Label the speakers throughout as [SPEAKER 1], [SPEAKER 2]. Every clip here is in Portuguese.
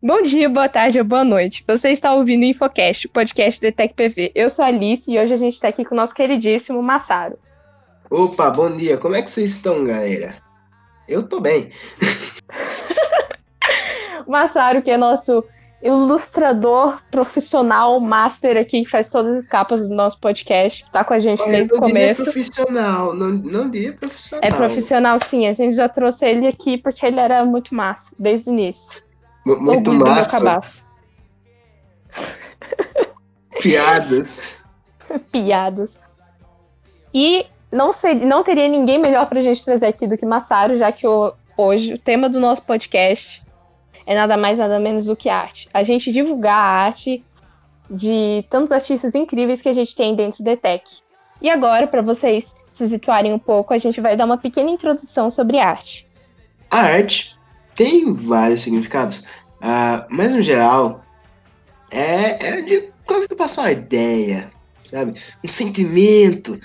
[SPEAKER 1] Bom dia, boa tarde ou boa noite. Você está ouvindo o Infocast, o podcast da Tech PV. Eu sou a Alice e hoje a gente está aqui com o nosso queridíssimo Massaro.
[SPEAKER 2] Opa, bom dia. Como é que vocês estão, galera? Eu tô bem.
[SPEAKER 1] Massaro, que é nosso ilustrador profissional, master aqui, que faz todas as capas do nosso podcast, que tá com a gente
[SPEAKER 2] Olha,
[SPEAKER 1] desde o
[SPEAKER 2] eu não
[SPEAKER 1] começo.
[SPEAKER 2] profissional, não, não diria profissional.
[SPEAKER 1] É profissional, sim. A gente já trouxe ele aqui porque ele era muito massa, desde o início.
[SPEAKER 2] Muito
[SPEAKER 1] Orgulho
[SPEAKER 2] massa. Piadas.
[SPEAKER 1] Piadas. E não, ser, não teria ninguém melhor pra gente trazer aqui do que Massaro, já que o- hoje o tema do nosso podcast é nada mais, nada menos do que arte. A gente divulgar a arte de tantos artistas incríveis que a gente tem dentro da Tech. E agora, para vocês se situarem um pouco, a gente vai dar uma pequena introdução sobre arte.
[SPEAKER 2] A arte tem vários significados, ah, mas no geral é, é de coisa que passa uma ideia, sabe? Um sentimento.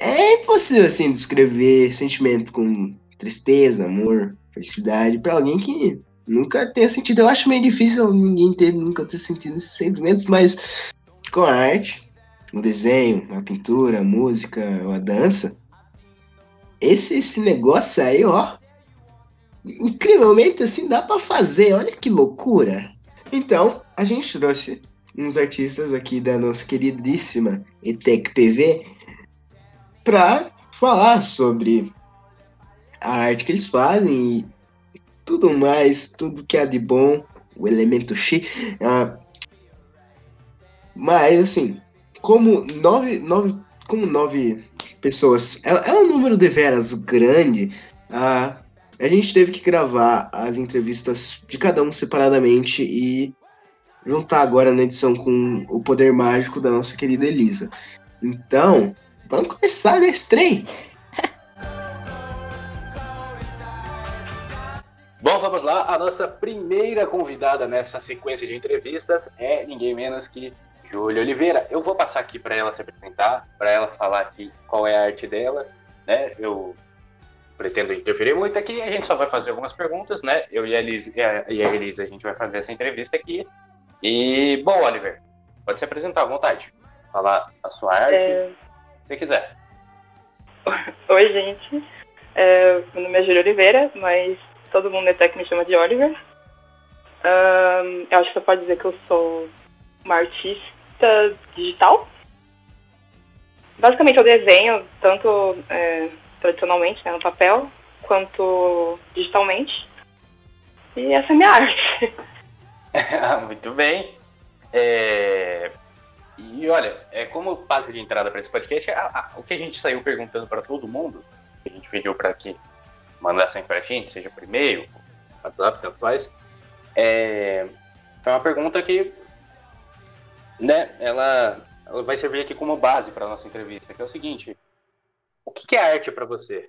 [SPEAKER 2] É impossível assim descrever sentimento com tristeza, amor, felicidade para alguém que nunca tenha sentido. Eu acho meio difícil ninguém ter nunca ter sentido esses sentimentos, mas com a arte, o desenho, a pintura, a música, a dança, esse, esse negócio aí, ó, incrivelmente assim dá pra fazer. Olha que loucura. Então, a gente trouxe uns artistas aqui da nossa queridíssima ETEC PV pra falar sobre a arte que eles fazem e tudo mais, tudo que há de bom, o elemento X. Ah, mas assim, como nove, nove, como nove pessoas é, é um número de veras grande, ah, a gente teve que gravar as entrevistas de cada um separadamente e juntar agora na edição com o poder mágico da nossa querida Elisa. Então, vamos começar nesse trem.
[SPEAKER 3] Bom, vamos lá. A nossa primeira convidada nessa sequência de entrevistas é ninguém menos que Júlia Oliveira. Eu vou passar aqui para ela se apresentar, para ela falar aqui qual é a arte dela, né? Eu pretendo interferir muito aqui, a gente só vai fazer algumas perguntas, né? Eu e a Elisa, e a a gente vai fazer essa entrevista aqui. E, bom, Oliver, pode se apresentar à vontade. Falar a sua arte,
[SPEAKER 4] É,
[SPEAKER 3] se você quiser.
[SPEAKER 4] Oi, gente. É, meu nome é Júlia Oliveira, mas todo mundo até que me chama de Oliver. Ahn, eu acho que você pode dizer que eu sou uma artista digital. Basicamente, eu desenho tanto é, tradicionalmente, né, no papel, quanto digitalmente. E essa é a minha arte.
[SPEAKER 3] Muito bem. É, E olha, é como passo de entrada para esse podcast, a- a- o que a gente saiu perguntando para todo mundo, que a gente pediu para que mandassem para a gente, seja por e-mail, WhatsApp, tanto faz, é, foi uma pergunta que, né, ela, ela vai servir aqui como base para nossa entrevista, que é o seguinte: que, que é arte para você?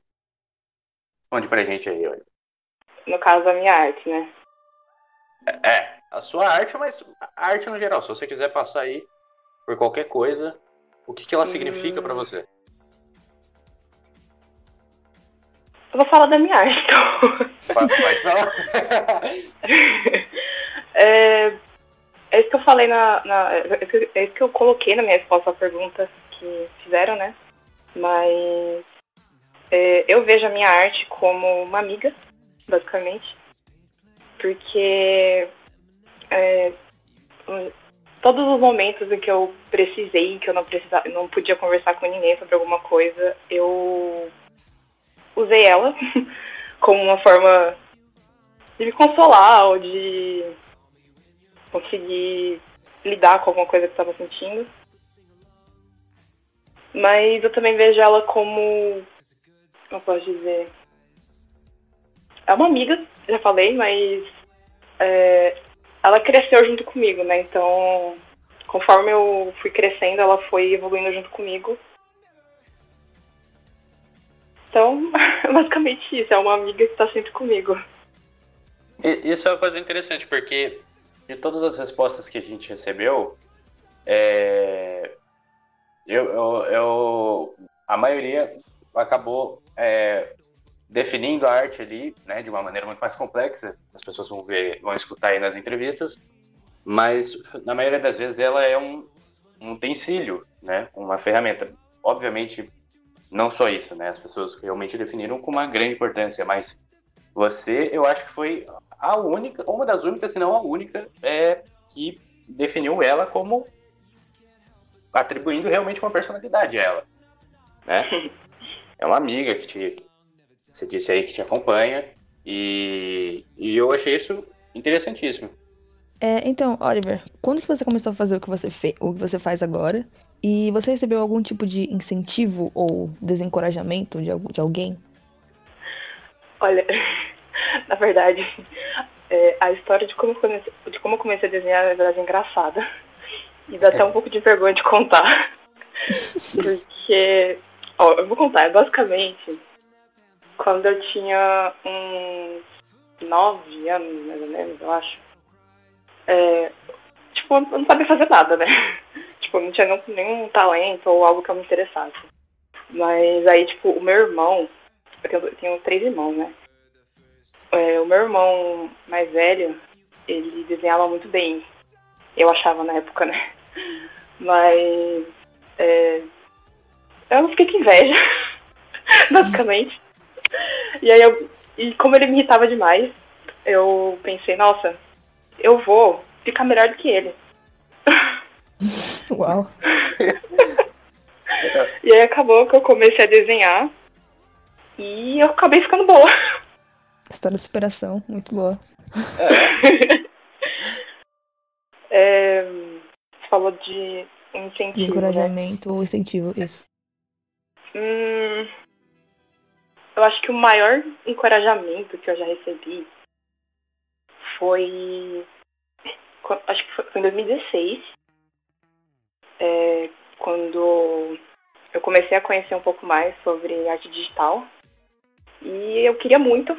[SPEAKER 3] Responde para a gente aí, olha.
[SPEAKER 4] No caso, a minha arte, né?
[SPEAKER 3] É, a sua arte, mas a arte no geral. Se você quiser passar aí por qualquer coisa, o que, que ela significa pra você?
[SPEAKER 4] Eu vou falar da minha arte, então.
[SPEAKER 3] Pode, pode falar.
[SPEAKER 4] é, é isso que eu falei na. na- é, é isso que eu coloquei na minha resposta à pergunta que fizeram, né? Mas é, eu vejo a minha arte como uma amiga, basicamente. Porque é, hum, todos os momentos em que eu precisei, que eu não precisava, não podia conversar com ninguém sobre alguma coisa, eu usei ela como uma forma de me consolar ou de conseguir lidar com alguma coisa que eu estava sentindo. Mas eu também vejo ela como. Como posso dizer? É uma amiga, já falei, mas. é, ela cresceu junto comigo, né? Então, conforme eu fui crescendo, ela foi evoluindo junto comigo. Então, basicamente isso, é uma amiga que está sempre comigo.
[SPEAKER 3] Isso é uma coisa interessante, porque de todas as respostas que a gente recebeu, é, eu, eu- eu- a maioria acabou é, definindo a arte ali, né, de uma maneira muito mais complexa. As pessoas vão ver, vão escutar aí nas entrevistas, mas na maioria das vezes ela é um, um utensílio, né, uma ferramenta. Obviamente, não só isso, né, as pessoas realmente definiram com uma grande importância, mas você, eu acho que foi a única, uma das únicas, se não a única, é, que definiu ela como atribuindo realmente uma personalidade a ela, né? É uma amiga que te, você disse aí que te acompanha e, e eu achei isso interessantíssimo.
[SPEAKER 5] É, então, Oliver, quando que você começou a fazer o que você fez, o que você faz agora? E você recebeu algum tipo de incentivo ou desencorajamento de, de alguém?
[SPEAKER 4] Olha, na verdade, é, a história de como, comecei, de como eu comecei a desenhar é, na verdade, é engraçada. E dá até um pouco de vergonha de contar. Porque, ó, eu vou contar, basicamente, quando eu tinha uns nove anos, mais ou menos, eu acho. É, tipo, eu não sabia fazer nada, né? tipo, não tinha nenhum, nenhum talento ou algo que eu me interessasse. Mas aí, tipo, o meu irmão, eu tenho, eu tenho três irmãos, né? É, o meu irmão mais velho, ele desenhava muito bem. Eu achava na época, né? Mas é, eu fiquei com inveja, basicamente. E aí eu, e como ele me irritava demais, eu pensei, nossa, eu vou ficar melhor do que ele.
[SPEAKER 5] Uau.
[SPEAKER 4] e aí acabou que eu comecei a desenhar e eu acabei ficando boa.
[SPEAKER 5] História de superação, muito boa.
[SPEAKER 4] É. é, você falou de incentivo. De
[SPEAKER 5] né? encorajamento né? ou incentivo, isso.
[SPEAKER 4] Hum, eu acho que o maior encorajamento que eu já recebi foi. Acho que foi em 2016. É, quando eu comecei a conhecer um pouco mais sobre arte digital. E eu queria muito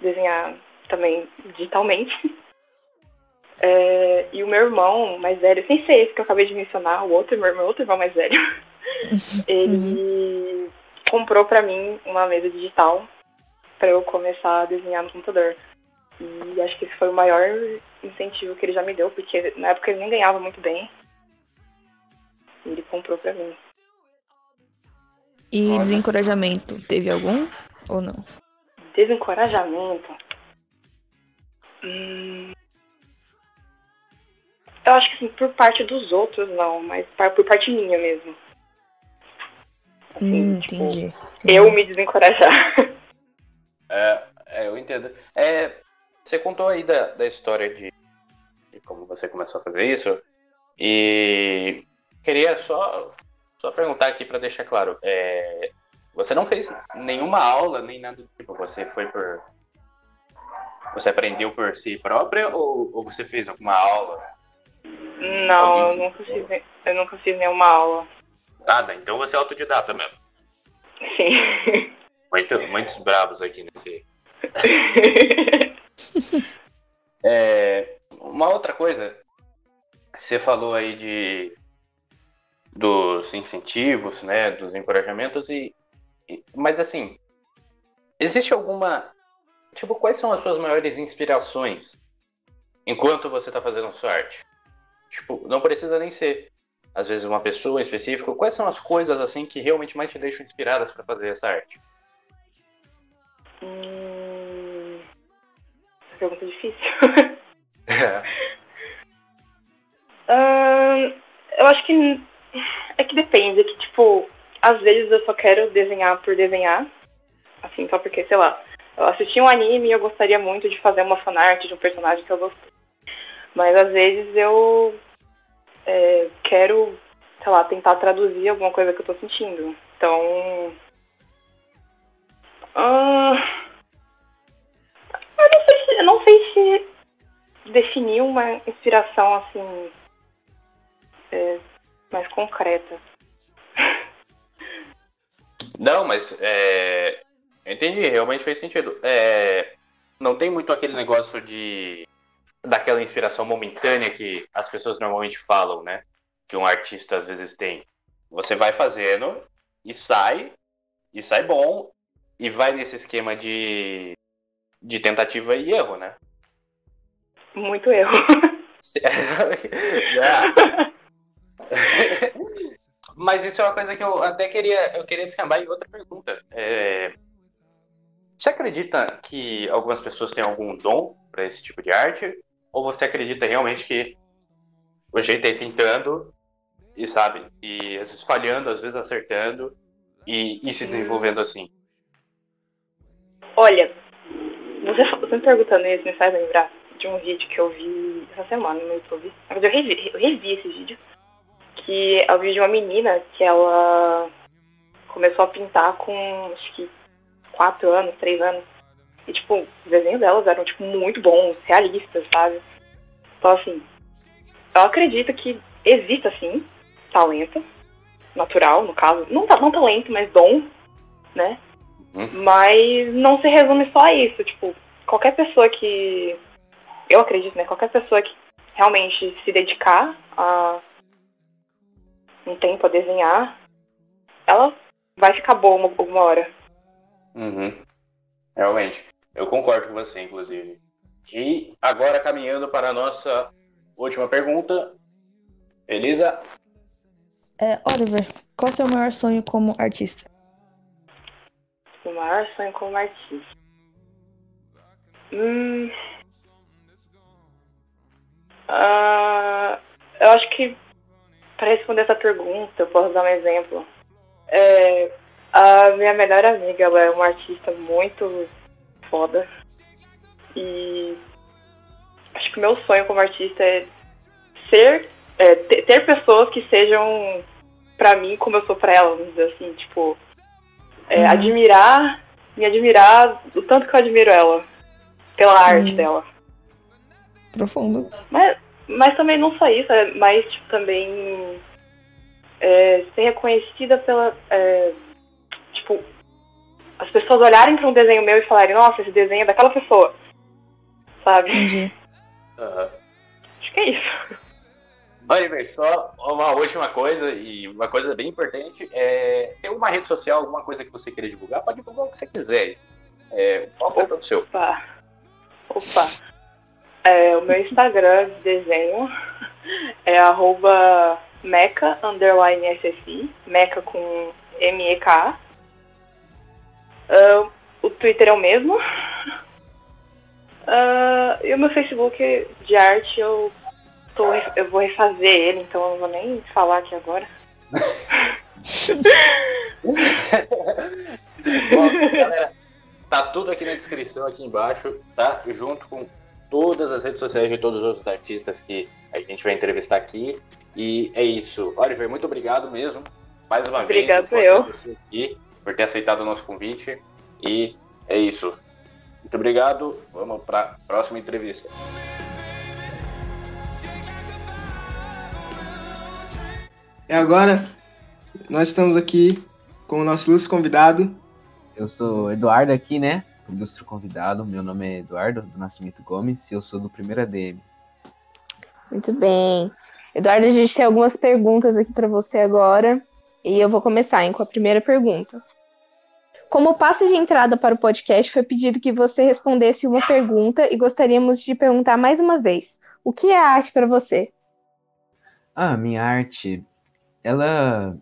[SPEAKER 4] desenhar também digitalmente. É, e o meu irmão mais velho, sem ser esse que eu acabei de mencionar, o outro, meu irmão, outro irmão mais velho, ele uhum. comprou para mim uma mesa digital para eu começar a desenhar no computador. E acho que esse foi o maior incentivo que ele já me deu, porque na época ele nem ganhava muito bem. E ele comprou para mim.
[SPEAKER 5] E desencorajamento, teve algum ou não?
[SPEAKER 4] Desencorajamento. Hum... Eu acho que assim, por parte dos outros não, mas por parte minha mesmo.
[SPEAKER 5] Assim, hum, tipo, entendi,
[SPEAKER 4] Eu me desencorajar.
[SPEAKER 3] É, é, eu entendo. É, você contou aí da, da história de, de como você começou a fazer isso. E queria só, só perguntar aqui para deixar claro. É, você não fez nenhuma aula, nem nada do tipo. Você foi por. Você aprendeu por si própria ou, ou você fez alguma aula?
[SPEAKER 4] Não, eu nunca, fiz, eu nunca fiz nenhuma aula.
[SPEAKER 3] Nada, então você é autodidata mesmo.
[SPEAKER 4] Sim.
[SPEAKER 3] Muito, muitos bravos aqui nesse. é, uma outra coisa, você falou aí de dos incentivos, né, dos encorajamentos e mas assim, existe alguma. Tipo, quais são as suas maiores inspirações enquanto você está fazendo sua arte? Tipo, não precisa nem ser, às vezes, uma pessoa em específico. Quais são as coisas, assim, que realmente mais te deixam inspiradas para fazer essa arte?
[SPEAKER 4] Hum... Essa pergunta é difícil.
[SPEAKER 3] É.
[SPEAKER 4] hum, eu acho que. É que depende, é que, tipo, às vezes eu só quero desenhar por desenhar. Assim, só porque, sei lá, eu assisti um anime e eu gostaria muito de fazer uma fanart de um personagem que eu gostei. Mas às vezes eu é, quero, sei lá, tentar traduzir alguma coisa que eu tô sentindo. Então. Uh, eu, não sei se, eu não sei se definir uma inspiração assim. É, mais concreta.
[SPEAKER 3] Não, mas é, entendi, realmente fez sentido. É, não tem muito aquele negócio de daquela inspiração momentânea que as pessoas normalmente falam, né? Que um artista às vezes tem. Você vai fazendo e sai, e sai bom, e vai nesse esquema de, de tentativa e erro, né?
[SPEAKER 4] Muito erro.
[SPEAKER 3] É. Mas isso é uma coisa que eu até queria, eu queria descambar em outra pergunta. É, você acredita que algumas pessoas têm algum dom para esse tipo de arte? Ou você acredita realmente que o jeito é tentando e sabe, e às vezes falhando, às vezes acertando e, e se desenvolvendo assim?
[SPEAKER 4] Olha, você, você me perguntando isso me faz lembrar de um vídeo que eu vi essa semana no YouTube. Eu revi, eu revi esse vídeo. Que é o vídeo de uma menina que ela começou a pintar com acho que quatro anos, três anos. E tipo, os desenhos delas eram tipo muito bons, realistas, sabe? Então assim, eu acredito que exista sim talento natural, no caso, não, não talento, mas dom, né?
[SPEAKER 3] Uhum.
[SPEAKER 4] Mas não se resume só a isso, tipo, qualquer pessoa que eu acredito, né, qualquer pessoa que realmente se dedicar a um tempo a desenhar, ela vai ficar boa uma- hora.
[SPEAKER 3] Uhum. Realmente. Eu concordo com você, inclusive. E agora caminhando para a nossa última pergunta. Elisa,
[SPEAKER 5] É, Oliver, qual é o seu maior sonho como artista?
[SPEAKER 4] O maior sonho como artista. Hum. Ah, eu acho que para responder essa pergunta, eu posso dar um exemplo. É, a minha melhor amiga, ela é uma artista muito foda. E acho que o meu sonho como artista é ser, é, ter, pessoas que sejam pra mim como eu sou pra ela, vamos dizer assim, tipo, é,
[SPEAKER 5] Uhum.
[SPEAKER 4] admirar, me admirar o tanto que eu admiro ela, pela arte
[SPEAKER 5] Uhum.
[SPEAKER 4] dela.
[SPEAKER 5] Profundo.
[SPEAKER 4] Mas, mas também não só isso, é mais tipo, também é, ser reconhecida pela. é, tipo, as pessoas olharem para um desenho meu e falarem, nossa, esse desenho é daquela pessoa. Sabe?
[SPEAKER 3] Aham.
[SPEAKER 4] Acho que é isso.
[SPEAKER 3] Oliver, só uma última coisa e uma coisa bem importante. É, tem uma rede social, alguma coisa que você queira divulgar? Pode divulgar o que você quiser. É, qual é todo seu?
[SPEAKER 4] Opa. Opa. É, o meu Instagram de desenho é arroba meca underline SSI, meca com M-E-K. Ah, o Twitter é o mesmo. Ah, e o meu Facebook de arte eu, tô, eu vou refazer ele, então eu não vou nem falar aqui agora.
[SPEAKER 3] Bom, galera, tá tudo aqui na descrição, aqui embaixo, tá? Junto com todas as redes sociais de todos os outros artistas que a gente vai entrevistar aqui. E é isso. Oliver, muito obrigado mesmo. Mais uma
[SPEAKER 4] Obrigado,
[SPEAKER 3] vez. por
[SPEAKER 4] eu.
[SPEAKER 3] aqui, por ter aceitado o nosso convite. E é isso. Muito obrigado. Vamos para a próxima entrevista.
[SPEAKER 2] E agora, nós estamos aqui com o nosso ilustre convidado.
[SPEAKER 6] Eu sou Eduardo aqui, né? Ilustre convidado. Meu nome é Eduardo do Nascimento Gomes e eu sou do primeiro ADM.
[SPEAKER 1] Muito bem. Eduardo, a gente tem algumas perguntas aqui para você agora. E eu vou começar hein, com a primeira pergunta. Como passe de entrada para o podcast, foi pedido que você respondesse uma pergunta e gostaríamos de perguntar mais uma vez: o que é arte para você?
[SPEAKER 6] Ah, minha arte, ela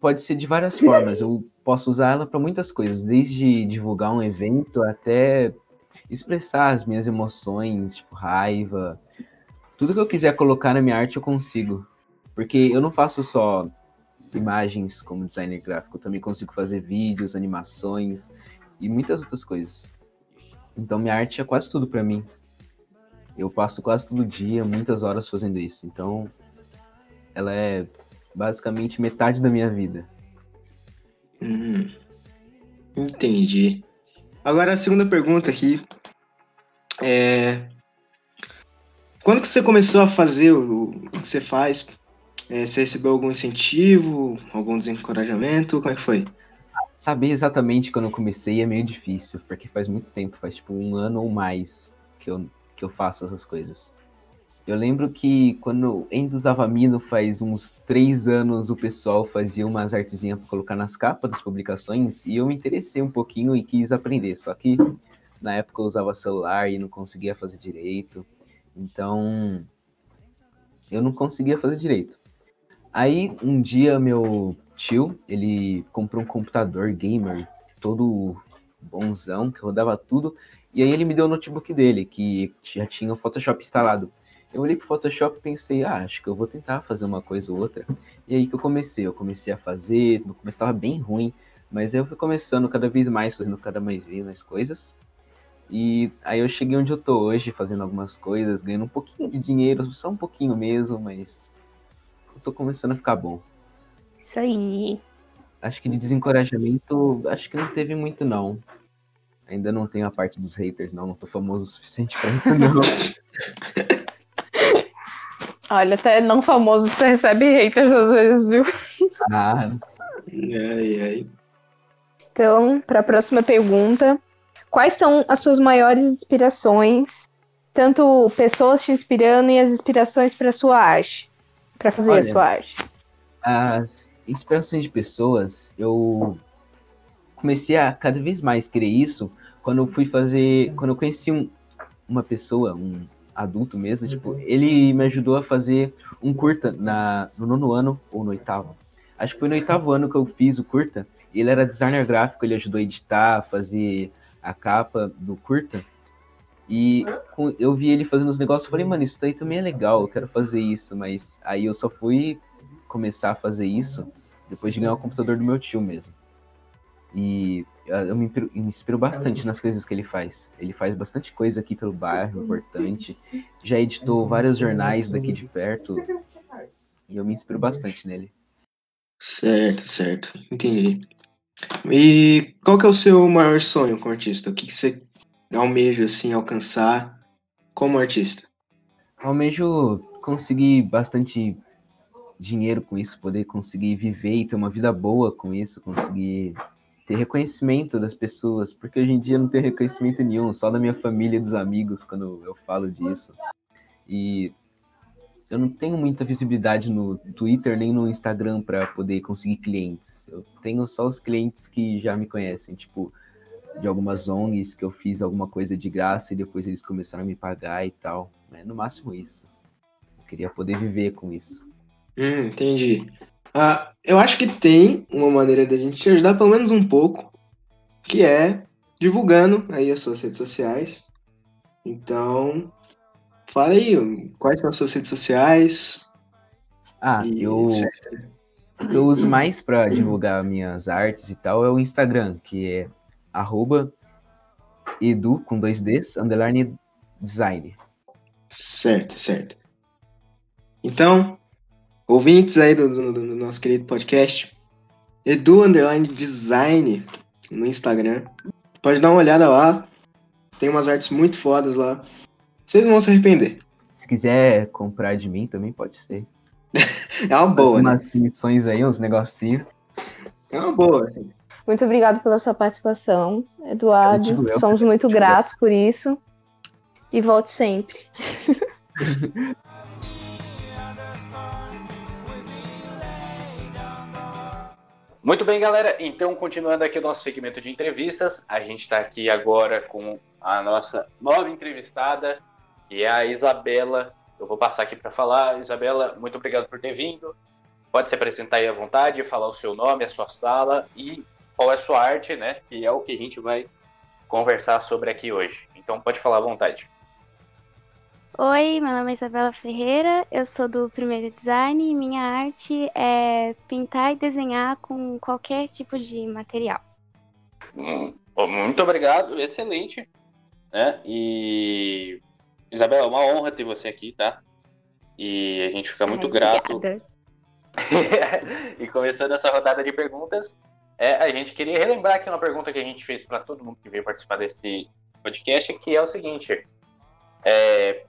[SPEAKER 6] pode ser de várias formas. Eu posso usar ela para muitas coisas, desde divulgar um evento até expressar as minhas emoções, tipo raiva. Tudo que eu quiser colocar na minha arte eu consigo. Porque eu não faço só imagens como designer gráfico, também consigo fazer vídeos, animações e muitas outras coisas. Então minha arte é quase tudo para mim. Eu passo quase todo dia, muitas horas fazendo isso. Então ela é basicamente metade da minha vida.
[SPEAKER 2] Hum, entendi. Agora a segunda pergunta aqui é quando que você começou a fazer o que você faz? É, você recebeu algum incentivo, algum desencorajamento? Como é que foi?
[SPEAKER 6] Saber exatamente quando eu comecei é meio difícil, porque faz muito tempo, faz tipo um ano ou mais que eu, que eu faço essas coisas. Eu lembro que quando ainda usava Mino faz uns três anos, o pessoal fazia umas artezinhas para colocar nas capas das publicações e eu me interessei um pouquinho e quis aprender. Só que na época eu usava celular e não conseguia fazer direito. Então eu não conseguia fazer direito. Aí um dia meu tio, ele comprou um computador gamer todo bonzão, que rodava tudo, e aí ele me deu o notebook dele, que já tinha o Photoshop instalado. Eu olhei pro Photoshop e pensei, ah, acho que eu vou tentar fazer uma coisa ou outra. E aí que eu comecei, eu comecei a fazer, no começo estava bem ruim, mas eu fui começando cada vez mais, fazendo cada vez mais coisas. E aí eu cheguei onde eu tô hoje, fazendo algumas coisas, ganhando um pouquinho de dinheiro, só um pouquinho mesmo, mas tô começando a ficar bom.
[SPEAKER 1] Isso aí.
[SPEAKER 6] Acho que de desencorajamento, acho que não teve muito não. Ainda não tenho a parte dos haters, não. Não tô famoso o suficiente pra isso, não.
[SPEAKER 1] Olha, até não famoso você recebe haters às vezes, viu?
[SPEAKER 6] Ah,
[SPEAKER 2] Ai, ai.
[SPEAKER 1] Então, para a próxima pergunta, quais são as suas maiores inspirações, tanto pessoas te inspirando e as inspirações para sua arte, para fazer
[SPEAKER 6] Olha,
[SPEAKER 1] a sua arte?
[SPEAKER 6] as inspirações de pessoas, eu comecei a cada vez mais querer isso quando eu fui fazer, quando eu conheci um, uma pessoa, um adulto mesmo, tipo, ele me ajudou a fazer um curta na, no nono ano ou no oitavo. Acho que foi no oitavo ano que eu fiz o curta. Ele era designer gráfico, ele ajudou a editar, fazer a capa do curta. E eu vi ele fazendo os negócios, falei, mano, isso daí também é legal, eu quero fazer isso, mas aí eu só fui começar a fazer isso depois de ganhar o computador do meu tio mesmo. E ah, eu me inspiro, me inspiro bastante nas coisas que ele faz. Ele faz bastante coisa aqui pelo bairro, importante. Já editou vários jornais daqui de perto. E eu me inspiro bastante nele.
[SPEAKER 2] Certo, certo. Entendi. E qual que é o seu maior sonho como artista? O que, que você almeja, assim, alcançar como artista?
[SPEAKER 6] Almejo conseguir bastante dinheiro com isso, poder conseguir viver e ter uma vida boa com isso, conseguir ter reconhecimento das pessoas, porque hoje em dia não tenho reconhecimento nenhum, só da minha família e dos amigos quando eu falo disso. E eu não tenho muita visibilidade no Twitter nem no Instagram para poder conseguir clientes. Eu tenho só os clientes que já me conhecem, tipo, de algumas ONGs que eu fiz alguma coisa de graça e depois eles começaram a me pagar e tal. É no máximo isso. Eu queria poder viver com isso.
[SPEAKER 2] Hum, entendi. Ah, eu acho que tem uma maneira da gente te ajudar pelo menos um pouco, que é divulgando aí as suas redes sociais. Então, fala aí, quais são as suas redes sociais
[SPEAKER 6] Ah,
[SPEAKER 2] e
[SPEAKER 6] eu,
[SPEAKER 2] etc.
[SPEAKER 6] o que eu uso mais para divulgar minhas artes e tal é o Instagram, que é arroba edu com dois Ds, underline design.
[SPEAKER 2] Certo, certo. Então, ouvintes aí do, do- do nosso querido podcast, Edu Underline Design no Instagram. Pode dar uma olhada lá. Tem umas artes muito fodas lá. Vocês não vão se arrepender.
[SPEAKER 6] Se quiser comprar de mim também pode ser.
[SPEAKER 2] É uma boa, né?
[SPEAKER 6] Umas aí, uns negocinhos.
[SPEAKER 2] É uma boa.
[SPEAKER 1] Muito obrigado pela sua participação, Eduardo. Somos muito gratos por isso. E volte sempre.
[SPEAKER 3] Muito bem, galera. Então, continuando aqui o nosso segmento de entrevistas, a gente está aqui agora com a nossa nova entrevistada, que é a Isabela. Eu vou passar aqui para falar. Isabela, muito obrigado por ter vindo. Pode se apresentar aí à vontade, falar o seu nome, a sua sala e qual é a sua arte, né? Que é o que a gente vai conversar sobre aqui hoje. Então, pode falar à vontade.
[SPEAKER 7] Oi, meu nome é Isabela Ferreira, eu sou do Primeiro Design e minha arte é pintar e desenhar com qualquer tipo de material.
[SPEAKER 3] Hum, Muito obrigado, excelente. Né? E Isabela, é uma honra ter você aqui, tá? E a gente fica muito
[SPEAKER 7] Ai,
[SPEAKER 3] grato.
[SPEAKER 7] obrigada.
[SPEAKER 3] e começando essa rodada de perguntas, é, a gente queria relembrar aqui uma pergunta que a gente fez para todo mundo que veio participar desse podcast, que é o seguinte: é,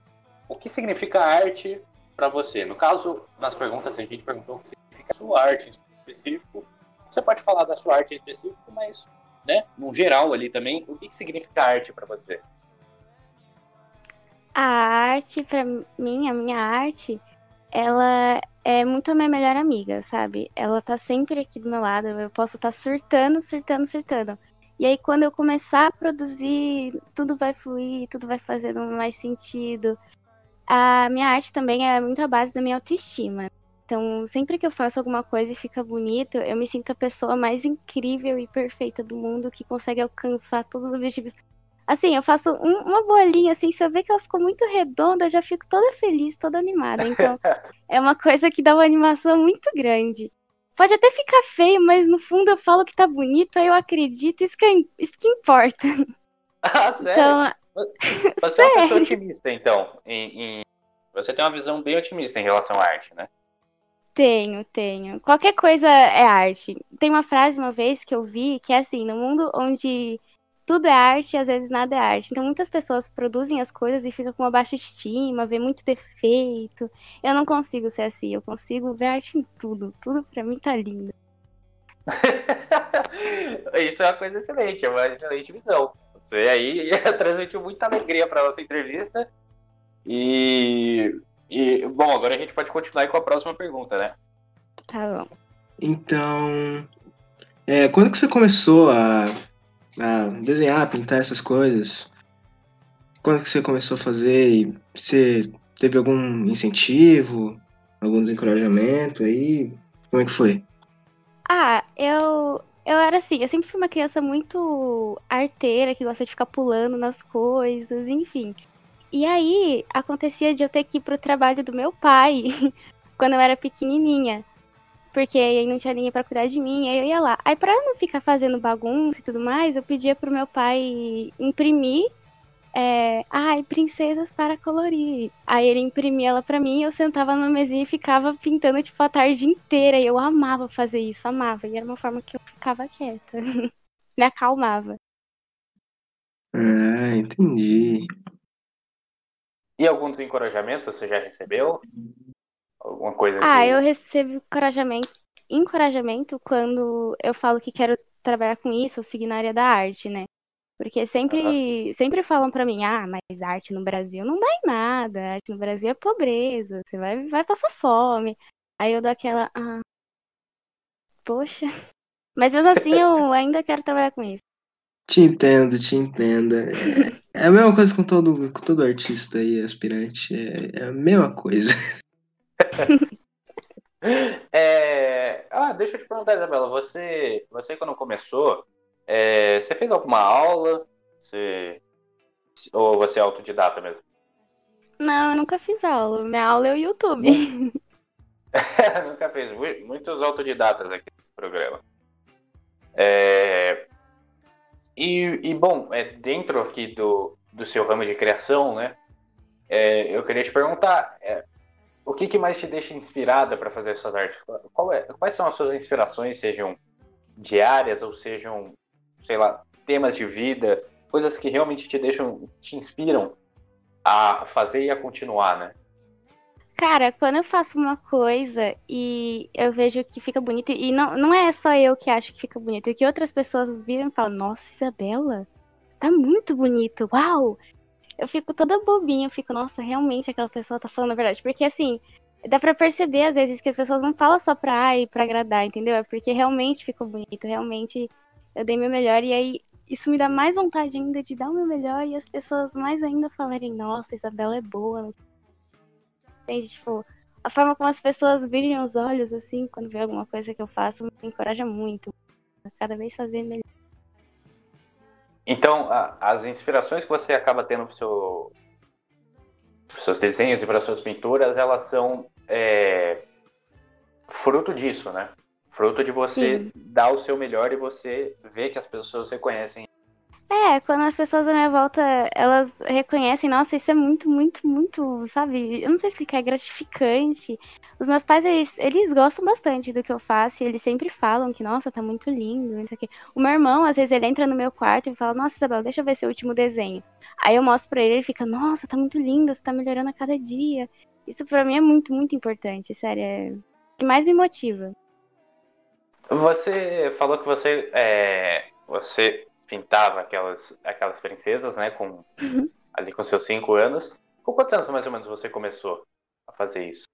[SPEAKER 3] o que significa arte para você? No caso, nas perguntas a gente perguntou o que significa a sua arte em específico. Você pode falar da sua arte em específico, mas, né, no geral ali também, o que, que significa arte para você?
[SPEAKER 7] A arte, pra mim, a minha arte, ela é muito a minha melhor amiga, sabe? Ela tá sempre aqui do meu lado. Eu posso estar tá surtando, surtando, surtando. E aí, quando eu começar a produzir, tudo vai fluir, tudo vai fazendo mais sentido. A minha arte também é muito a base da minha autoestima. Então, sempre que eu faço alguma coisa e fica bonito, eu me sinto a pessoa mais incrível e perfeita do mundo que consegue alcançar todos os objetivos. Assim, eu faço um, uma bolinha, assim, se eu ver que ela ficou muito redonda, eu já fico toda feliz, toda animada. Então, é uma coisa que dá uma animação muito grande. Pode até ficar feio, mas no fundo eu falo que tá bonito, aí eu acredito, isso que, é, isso que importa.
[SPEAKER 3] Ah, sério? Então, você sério? é uma pessoa otimista, então. Em, em... Você tem uma visão bem otimista em relação à arte, né?
[SPEAKER 7] Tenho, tenho. Qualquer coisa é arte. Tem uma frase uma vez que eu vi que é assim: no mundo onde tudo é arte e às vezes nada é arte. Então muitas pessoas produzem as coisas e ficam com uma baixa estima, vê muito defeito. Eu não consigo ser assim, eu consigo ver arte em tudo. Tudo pra mim tá lindo.
[SPEAKER 3] Isso é uma coisa excelente, é uma excelente visão. Você aí transmitiu muita alegria para nossa entrevista. E, e, bom, agora a gente pode continuar com a próxima pergunta, né?
[SPEAKER 7] Tá bom.
[SPEAKER 2] Então, é, quando que você começou a a desenhar, pintar essas coisas? Quando que você começou a fazer? Você teve algum incentivo, algum desencorajamento aí? Como é que foi?
[SPEAKER 7] Ah, eu eu era assim, eu sempre fui uma criança muito arteira, que gosta de ficar pulando nas coisas, enfim. E aí acontecia de eu ter que ir pro trabalho do meu pai quando eu era pequenininha porque aí não tinha ninguém para cuidar de mim, aí eu ia lá. Aí para eu não ficar fazendo bagunça e tudo mais, eu pedia pro meu pai imprimir é, ai, princesas para colorir. Aí ele imprimia ela para mim, eu sentava na mesinha e ficava pintando tipo a tarde inteira, e eu amava fazer isso, amava, e era uma forma que eu ficava quieta. Me acalmava.
[SPEAKER 2] Ah, entendi.
[SPEAKER 3] E algum encorajamento você já recebeu? Alguma coisa
[SPEAKER 7] Ah, eu recebo encorajamento, encorajamento quando eu falo que quero trabalhar com isso ou seguir na área da arte, né? Porque sempre, uhum. sempre falam para mim, ah, mas arte no Brasil não dá em nada, arte no Brasil é pobreza, você vai, vai passar fome. Aí eu dou aquela, ah, poxa. Mas mesmo assim eu ainda quero trabalhar com isso.
[SPEAKER 2] Te entendo, te entendo. É, é a mesma coisa com todo, com todo artista aí, aspirante. É, é a mesma coisa.
[SPEAKER 3] é... Ah, deixa eu te perguntar, Isabela, você, você quando começou, é... você fez alguma aula? Você... Ou você é autodidata mesmo?
[SPEAKER 7] Não, eu nunca fiz aula. Minha aula é o YouTube.
[SPEAKER 3] nunca fez. Muitos autodidatas aqui nesse programa. É... E, e, bom, é, dentro aqui do, do seu ramo de criação, né? É, eu queria te perguntar, é, o que, que mais te deixa inspirada para fazer suas artes? É, quais são as suas inspirações, sejam diárias ou sejam, sei lá, temas de vida, coisas que realmente te deixam, te inspiram a fazer e a continuar, né?
[SPEAKER 7] Cara, quando eu faço uma coisa e eu vejo que fica bonito, e não, não é só eu que acho que fica bonito, é que outras pessoas viram e falam, nossa, Isabela, tá muito bonito, uau! Eu fico toda bobinha, eu fico, nossa, realmente aquela pessoa tá falando a verdade. Porque assim, dá pra perceber às vezes que as pessoas não falam só pra ai, pra agradar, entendeu? É porque realmente ficou bonito, realmente eu dei meu melhor e aí isso me dá mais vontade ainda de dar o meu melhor e as pessoas mais ainda falarem, nossa, Isabela é boa. Entende? Tipo, a forma como as pessoas brilham os olhos, assim, quando vê alguma coisa que eu faço, me encoraja muito. Cada vez fazer melhor.
[SPEAKER 3] Então, a, as inspirações que você acaba tendo para seu, os seus desenhos e para suas pinturas, elas são é, fruto disso, né? Fruto de você Sim. dar o seu melhor e você ver que as pessoas reconhecem
[SPEAKER 7] é, quando as pessoas à minha volta, elas reconhecem, nossa, isso é muito, muito, muito, sabe? Eu não sei explicar, é gratificante. Os meus pais, eles, eles gostam bastante do que eu faço eles sempre falam que, nossa, tá muito lindo, não sei o quê. O meu irmão, às vezes, ele entra no meu quarto e fala, nossa, Isabela, deixa eu ver seu último desenho. Aí eu mostro pra ele, ele fica, nossa, tá muito lindo, você tá melhorando a cada dia. Isso pra mim é muito, muito importante, sério, é o que mais me motiva.
[SPEAKER 3] Você falou que você, é, você pintava aquelas, aquelas princesas, né? Com, ali com seus cinco anos. Com quantos anos mais ou menos você começou a fazer isso?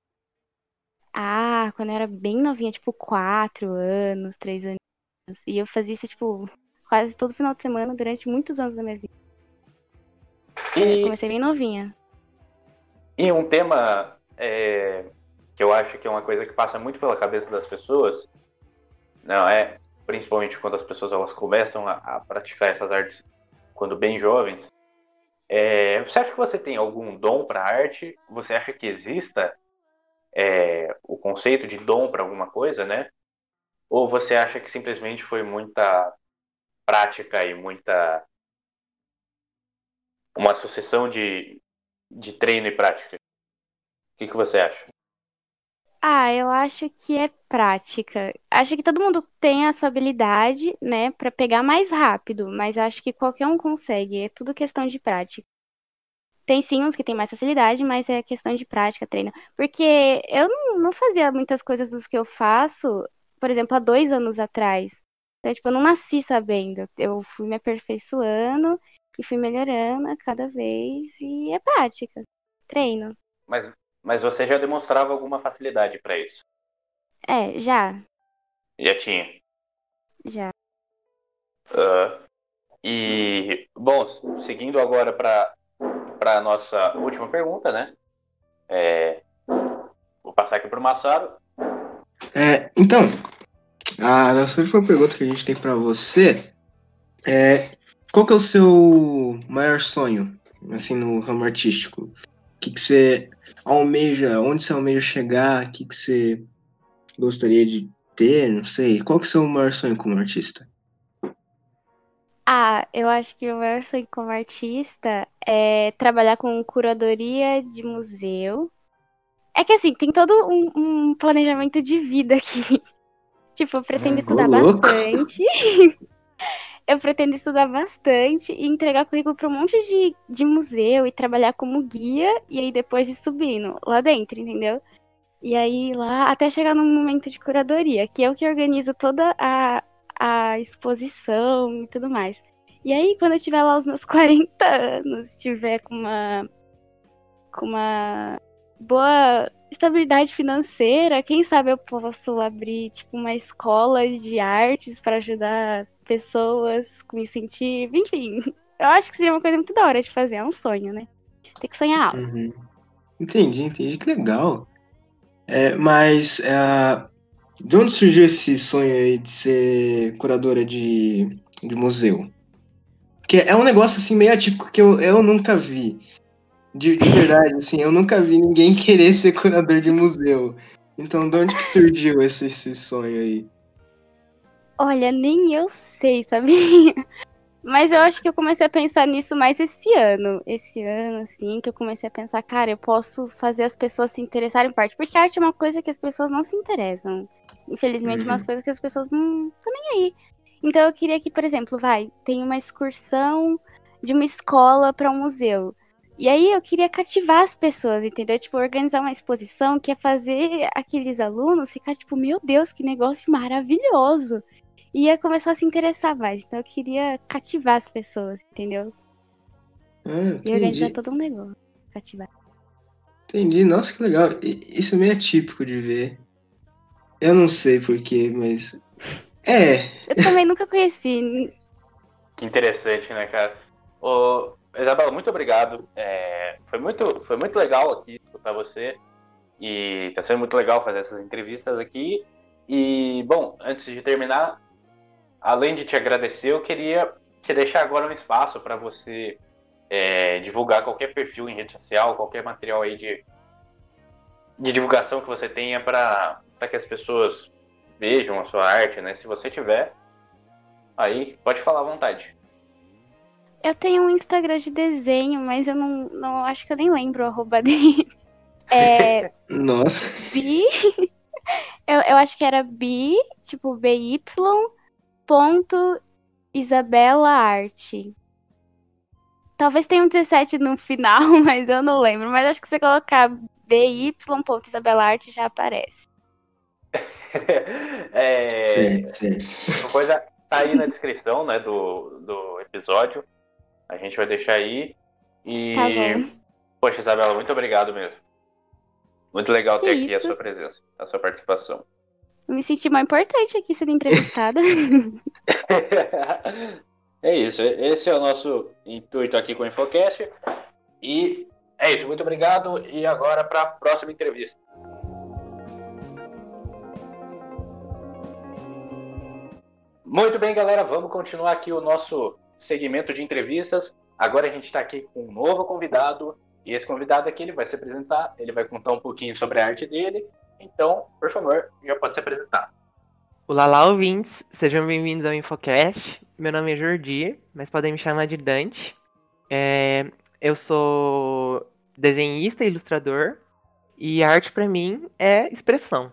[SPEAKER 7] Ah, quando eu era bem novinha, tipo, quatro anos, três anos. E eu fazia isso, tipo, quase todo final de semana durante muitos anos da minha vida. Eu
[SPEAKER 3] E,
[SPEAKER 7] comecei bem novinha.
[SPEAKER 3] e um tema é, que eu acho que é uma coisa que passa muito pela cabeça das pessoas, não é? Principalmente quando as pessoas elas começam a, a praticar essas artes quando bem jovens. É, você acha que você tem algum dom para arte? Você acha que exista é, o conceito de dom para alguma coisa, né? Ou você acha que simplesmente foi muita prática e muita uma sucessão de, de treino e prática? O que, que você acha?
[SPEAKER 7] Ah, eu acho que é prática. Acho que todo mundo tem essa habilidade, né, pra pegar mais rápido, mas acho que qualquer um consegue. É tudo questão de prática. Tem sim uns que têm mais facilidade, mas é questão de prática, treino. Porque eu não, não fazia muitas coisas dos que eu faço, por exemplo, há dois anos atrás. Então, tipo, eu não nasci sabendo. Eu fui me aperfeiçoando e fui melhorando a cada vez. E é prática, treino.
[SPEAKER 3] Mas, mas você já demonstrava alguma facilidade para isso?
[SPEAKER 7] É, já,
[SPEAKER 3] Já tinha.
[SPEAKER 7] já.
[SPEAKER 3] Ah, e, bom, seguindo agora para a nossa última pergunta, né? É, vou passar aqui para o Massaro.
[SPEAKER 2] É, então, a nossa última pergunta que a gente tem pra você é qual que é o seu maior sonho, assim, no ramo artístico? O que, que você almeja, onde você almeja chegar? O que, que você gostaria de ter? Não sei. Qual que é o seu maior sonho como artista?
[SPEAKER 7] Ah, eu acho que o maior sonho como artista é trabalhar com curadoria de museu. É que assim, tem todo um, um planejamento de vida aqui. Tipo, eu pretendo
[SPEAKER 2] Ô,
[SPEAKER 7] estudar
[SPEAKER 2] louco.
[SPEAKER 7] bastante. Eu pretendo estudar bastante e entregar currículo para um monte de, de museu e trabalhar como guia e aí depois ir subindo lá dentro, entendeu? E aí lá até chegar no momento de curadoria, que é o que organiza toda a, a exposição e tudo mais. E aí, quando eu tiver lá os meus 40 anos, tiver com uma com uma boa estabilidade financeira, quem sabe eu posso abrir tipo uma escola de artes para ajudar pessoas com incentivo, enfim. Eu acho que seria uma coisa muito da hora de fazer, é um sonho, né? Tem que sonhar alto.
[SPEAKER 2] Uhum. Entendi, entendi. Que legal. É, mas é, de onde surgiu esse sonho aí de ser curadora de, de museu? Porque é um negócio assim meio atípico que eu, eu nunca vi. De, de verdade, assim, eu nunca vi ninguém querer ser curador de museu. Então, de onde que surgiu esse, esse sonho aí?
[SPEAKER 7] Olha, nem eu sei, sabia? Mas eu acho que eu comecei a pensar nisso mais esse ano. Esse ano, assim, que eu comecei a pensar, cara, eu posso fazer as pessoas se interessarem por arte. Porque arte é uma coisa que as pessoas não se interessam. Infelizmente, é umas
[SPEAKER 2] Uhum.
[SPEAKER 7] coisas que as pessoas não estão nem aí. Então eu queria que, por exemplo, vai, tem uma excursão de uma escola para um museu. E aí eu queria cativar as pessoas, entendeu? Tipo, organizar uma exposição que é fazer aqueles alunos ficar tipo, meu Deus, que negócio maravilhoso. E ia começar a se interessar mais. Então eu queria cativar as pessoas, entendeu?
[SPEAKER 2] Ah,
[SPEAKER 7] E organizar todo um negócio. Cativar.
[SPEAKER 2] Entendi. Nossa, que legal. Isso é meio atípico de ver. Eu não sei porquê, mas. É,
[SPEAKER 7] Eu também nunca conheci.
[SPEAKER 3] Que interessante, né, cara? Ô, Isabela, muito obrigado. É, foi, muito, foi muito legal aqui escutar você. E tá sendo muito legal fazer essas entrevistas aqui. E, bom, antes de terminar, além de te agradecer, eu queria te deixar agora um espaço para você é, divulgar qualquer perfil em rede social, qualquer material aí de, de divulgação que você tenha para que as pessoas vejam a sua arte, né? Se você tiver, aí pode falar à vontade.
[SPEAKER 7] Eu tenho um Instagram de desenho, mas eu não, não acho que eu nem lembro o arroba dele. É
[SPEAKER 2] nossa.
[SPEAKER 7] bi. Eu, eu acho que era bi, tipo BY, ponto Isabela Arte. Talvez tenha um 17 no final, mas eu não lembro. Mas acho que se você colocar BY, ponto Isabela Arte já aparece.
[SPEAKER 3] é,
[SPEAKER 2] Certo, certo.
[SPEAKER 3] uma coisa tá aí na descrição né, do, do episódio. A gente vai deixar aí. E
[SPEAKER 7] Tá bom.
[SPEAKER 3] Poxa, Isabela, muito obrigado mesmo. Muito legal
[SPEAKER 7] Que
[SPEAKER 3] ter aqui a
[SPEAKER 7] isso.
[SPEAKER 3] sua presença, a sua participação.
[SPEAKER 7] Eu me senti mais importante aqui sendo entrevistada.
[SPEAKER 3] é isso, esse é o nosso intuito aqui com o Infocast. E é isso, muito obrigado. E agora para a próxima entrevista. Muito bem, galera, vamos continuar aqui o nosso segmento de entrevistas. Agora a gente está aqui com um novo convidado. E esse convidado aqui ele vai se apresentar, ele vai contar um pouquinho sobre a arte dele. Então, por favor, já pode se apresentar.
[SPEAKER 8] Olá, lá, ouvintes. Sejam bem-vindos ao Infocast. Meu nome é Jordi, mas podem me chamar de Dante. É, eu sou desenhista e ilustrador. E arte, pra mim, é expressão.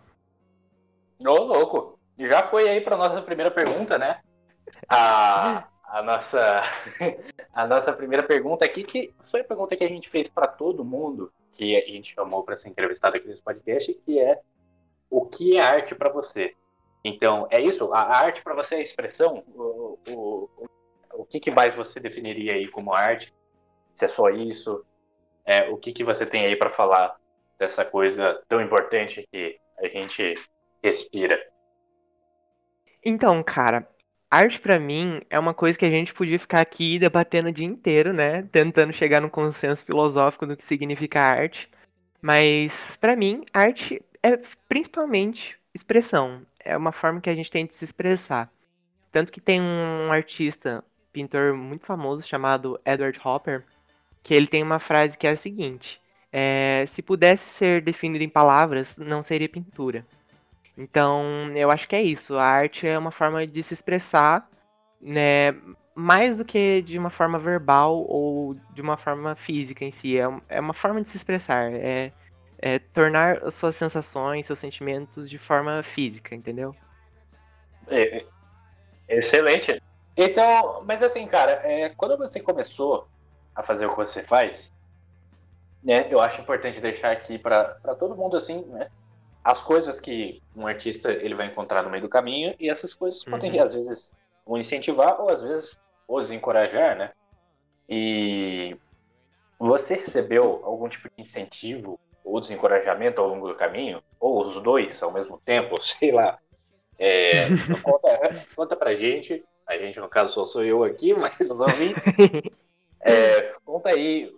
[SPEAKER 3] Ô, louco! Já foi aí para nossa primeira pergunta, né? A, a, nossa, a nossa primeira pergunta aqui, que foi a pergunta que a gente fez para todo mundo, que a gente chamou para ser entrevistado aqui nesse podcast, que é o que é arte para você? Então, é isso? A arte para você é expressão? O, o, o, o que, que mais você definiria aí como arte? Se é só isso? É, o que, que você tem aí para falar dessa coisa tão importante que a gente respira?
[SPEAKER 8] Então, cara, arte pra mim é uma coisa que a gente podia ficar aqui debatendo o dia inteiro, né? Tentando chegar num consenso filosófico do que significa arte. Mas pra mim, arte é principalmente expressão. É uma forma que a gente tem de se expressar. Tanto que tem um artista, pintor muito famoso chamado Edward Hopper, que ele tem uma frase que é a seguinte: é, se pudesse ser definido em palavras, não seria pintura. Então, eu acho que é isso. A arte é uma forma de se expressar, né? Mais do que de uma forma verbal ou de uma forma física em si. É, é uma forma de se expressar. É, é tornar as suas sensações, seus sentimentos de forma física, entendeu?
[SPEAKER 3] É, excelente. Então, mas assim, cara, é, quando você começou a fazer o que você faz, né, eu acho importante deixar aqui para todo mundo assim, né, as coisas que um artista ele vai encontrar no meio do caminho e essas coisas podem
[SPEAKER 8] Uhum.
[SPEAKER 3] às vezes o incentivar ou às vezes o desencorajar, né? E você recebeu algum tipo de incentivo ou desencorajamento ao longo do caminho? Ou os dois ao mesmo tempo? Sei lá. É, conta, conta pra gente. A gente, no caso, só sou eu aqui, mas os ouvintes. É, conta aí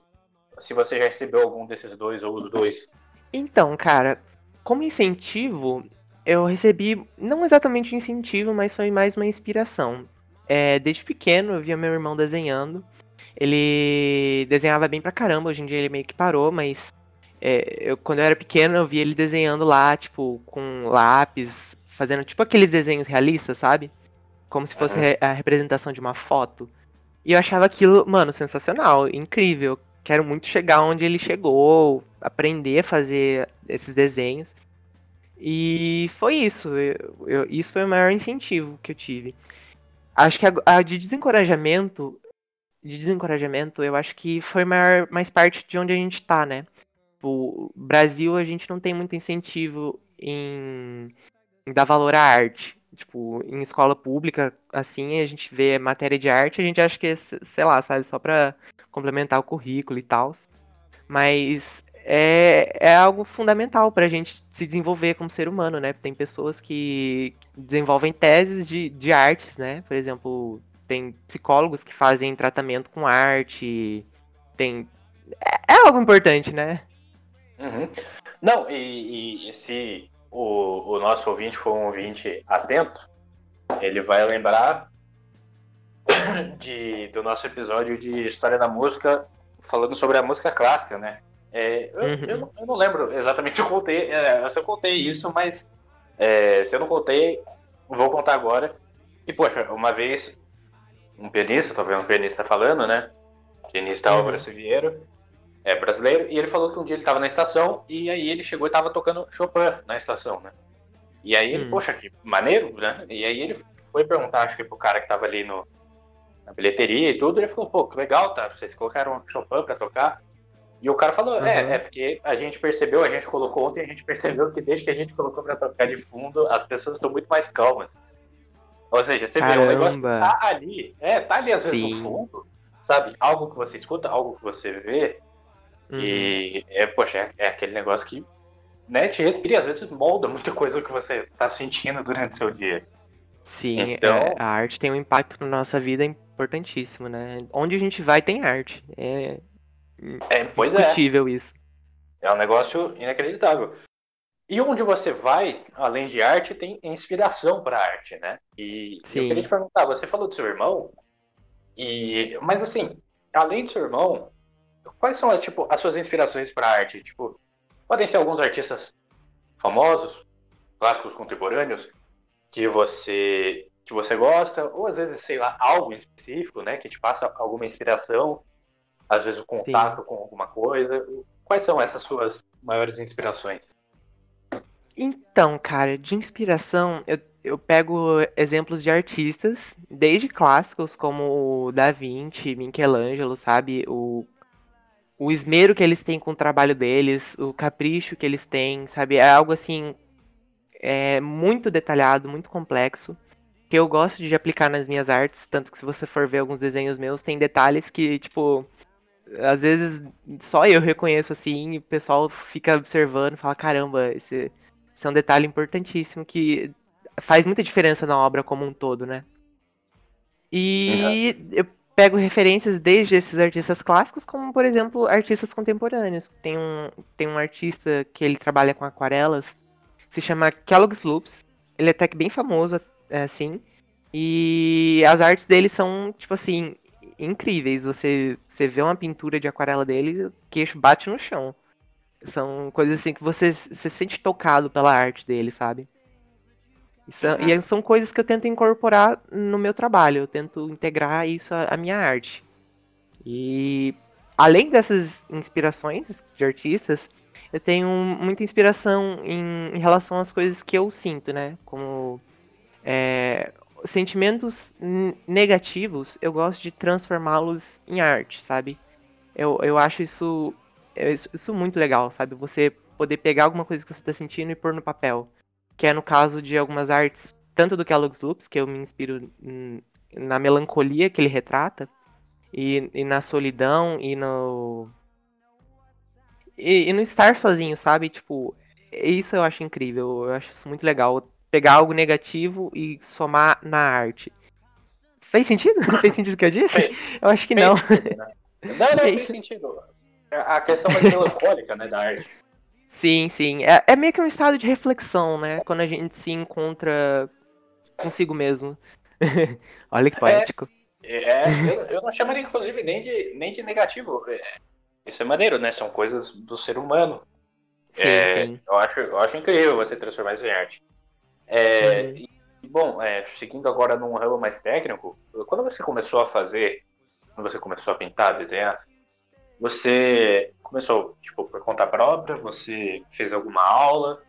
[SPEAKER 3] se você já recebeu algum desses dois ou os dois.
[SPEAKER 8] Então, cara, como incentivo, eu recebi, não exatamente um incentivo, mas foi mais uma inspiração. É, desde pequeno eu via meu irmão desenhando. Ele desenhava bem pra caramba, hoje em dia ele meio que parou, mas é, eu, quando eu era pequeno eu via ele desenhando lá, tipo, com lápis, fazendo tipo aqueles desenhos realistas, sabe? Como se fosse re- a representação de uma foto. E eu achava aquilo, mano, sensacional, incrível. Quero muito chegar onde ele chegou, aprender a fazer esses desenhos. E foi isso. eu- eu- isso foi o maior incentivo que eu tive. Acho que a, a de desencorajamento, de desencorajamento, eu acho que foi maior, mais parte de onde a gente tá, né? O Brasil, a gente não tem muito incentivo em, em dar valor à arte. Tipo, em escola pública, assim, a gente vê matéria de arte, a gente acha que é, sei lá, sabe, só pra complementar o currículo e tal. Mas é, é algo fundamental pra gente se desenvolver como ser humano, né? Tem pessoas que desenvolvem teses de, de artes, né? Por exemplo, tem psicólogos que fazem tratamento com arte. Tem. É, é algo importante, né?
[SPEAKER 3] Uhum. Não, e, e se o, o nosso ouvinte for um ouvinte atento, ele vai lembrar de, do nosso episódio de História da Música, falando sobre a música clássica, né? É, eu,
[SPEAKER 8] Uhum.
[SPEAKER 3] eu não- eu não lembro exatamente se eu contei, é, se eu contei isso, mas é, se eu não contei, vou contar agora. E, poxa, uma vez, um pianista, vendo um pianista falando, né? Pianista
[SPEAKER 8] Uhum.
[SPEAKER 3] Álvaro Siviero, é brasileiro, e ele falou que um dia ele estava na estação e aí ele chegou e estava tocando Chopin na estação, né? E aí ele,
[SPEAKER 8] Hum.
[SPEAKER 3] poxa, que maneiro, né? E aí ele foi perguntar, acho que pro cara que tava ali no, na bilheteria e tudo, ele falou, pô, que legal, tá? Vocês colocaram Chopin pra tocar. E o cara falou, é,
[SPEAKER 8] Uhum.
[SPEAKER 3] é porque a gente percebeu, a gente colocou ontem, a gente percebeu que desde que a gente colocou pra tocar de fundo, as pessoas estão muito mais calmas. Ou seja, você vê um negócio
[SPEAKER 8] Caramba.
[SPEAKER 3] tá ali, é, tá ali às vezes no fundo, sabe? Algo que você escuta, algo que você vê,
[SPEAKER 8] Uhum.
[SPEAKER 3] E, é, poxa, é, é aquele negócio que né, te respira e às vezes molda muita coisa que você tá sentindo durante o seu dia.
[SPEAKER 8] Sim,
[SPEAKER 3] Então-
[SPEAKER 8] é, a arte tem um impacto na nossa vida importantíssimo, né? Onde a gente vai tem arte. É
[SPEAKER 3] É, pois é.
[SPEAKER 8] isso.
[SPEAKER 3] É um negócio inacreditável. E onde você vai, além de arte, tem inspiração para arte, né? E eu
[SPEAKER 8] Sim.
[SPEAKER 3] queria te perguntar, você falou do seu irmão, e mas assim, além do seu irmão, quais são tipo as suas inspirações para arte? Tipo, podem ser alguns artistas famosos, clássicos contemporâneos que você que você gosta, ou às vezes, sei lá, algo em específico, né, que te passa alguma inspiração, às vezes o contato com alguma coisa. Quais são essas suas maiores inspirações?
[SPEAKER 8] Então, cara, de inspiração, eu, eu pego exemplos de artistas, desde clássicos como Da Vinci, Michelangelo, sabe? O, o esmero que eles têm com o trabalho deles, o capricho que eles têm, sabe? É algo assim, é muito detalhado, muito complexo, que eu gosto de aplicar nas minhas artes, tanto que se você for ver alguns desenhos meus, tem detalhes que, tipo, às vezes só eu reconheço assim, e o pessoal fica observando e fala, caramba, esse, esse é um detalhe importantíssimo que faz muita diferença na obra como um todo, né? E eu pego referências desde esses artistas clássicos, como por exemplo artistas contemporâneos. Tem um, tem um artista que ele trabalha com aquarelas, se chama Kellogg's Loops. Ele é até que bem famoso, é, assim. E as artes dele são, tipo assim, incríveis. Você, você vê uma pintura de aquarela dele, o queixo bate no chão. São coisas assim que você se sente tocado pela arte dele, sabe? Isso é- E são coisas que eu tento incorporar no meu trabalho. Eu tento integrar isso à, à minha arte. E além dessas inspirações de artistas, eu tenho muita inspiração em, em relação às coisas que eu sinto, né? Como é, sentimentos negativos, eu gosto de transformá-los em arte, sabe? Eu, eu acho isso, é isso, isso muito legal, sabe? Você poder pegar alguma coisa que você está sentindo e pôr no papel. Que é no caso de algumas artes, tanto do Kellogg's Loops, que eu me inspiro na melancolia que ele retrata, e, e na solidão, e no. E, e no estar sozinho, sabe? Tipo, isso eu acho incrível, eu acho isso muito legal. Pegar algo negativo e somar na arte. Fez sentido? Fez sentido o que eu disse?
[SPEAKER 3] Fez.
[SPEAKER 8] Eu acho que
[SPEAKER 3] Fez
[SPEAKER 8] não.
[SPEAKER 3] sentido, né? Não, não, fez sentido. A questão mais melancólica, né, da arte.
[SPEAKER 8] Sim, sim. É, é meio que um estado de reflexão, né? Quando a gente se encontra consigo mesmo. Olha que poético.
[SPEAKER 3] É, eu, eu não chamaria, inclusive, nem de, nem de negativo. É, isso é maneiro, né? São coisas do ser humano.
[SPEAKER 8] Sim,
[SPEAKER 3] É,
[SPEAKER 8] sim.
[SPEAKER 3] Eu, acho, eu acho incrível você transformar isso em arte. É,
[SPEAKER 8] Uhum.
[SPEAKER 3] e, bom, é, seguindo agora num ramo mais técnico, quando você começou a fazer, quando você começou a pintar, desenhar, você começou, tipo, por conta própria? Você fez alguma aula?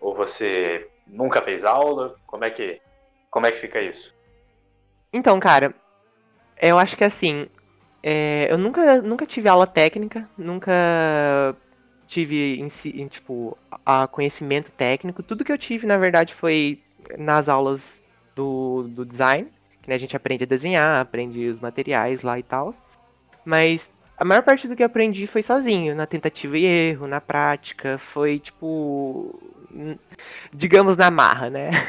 [SPEAKER 3] Ou você nunca fez aula? Como é que, como é que fica isso?
[SPEAKER 8] Então, cara, eu acho que assim, é, eu nunca, nunca tive aula técnica, nunca tive em em, tipo, a conhecimento técnico. Tudo que eu tive, na verdade, foi nas aulas do, do design, que né, a gente aprende a desenhar, aprende os materiais lá e tal. Mas a maior parte do que eu aprendi foi sozinho, na tentativa e erro, na prática, foi tipo, digamos na marra, né?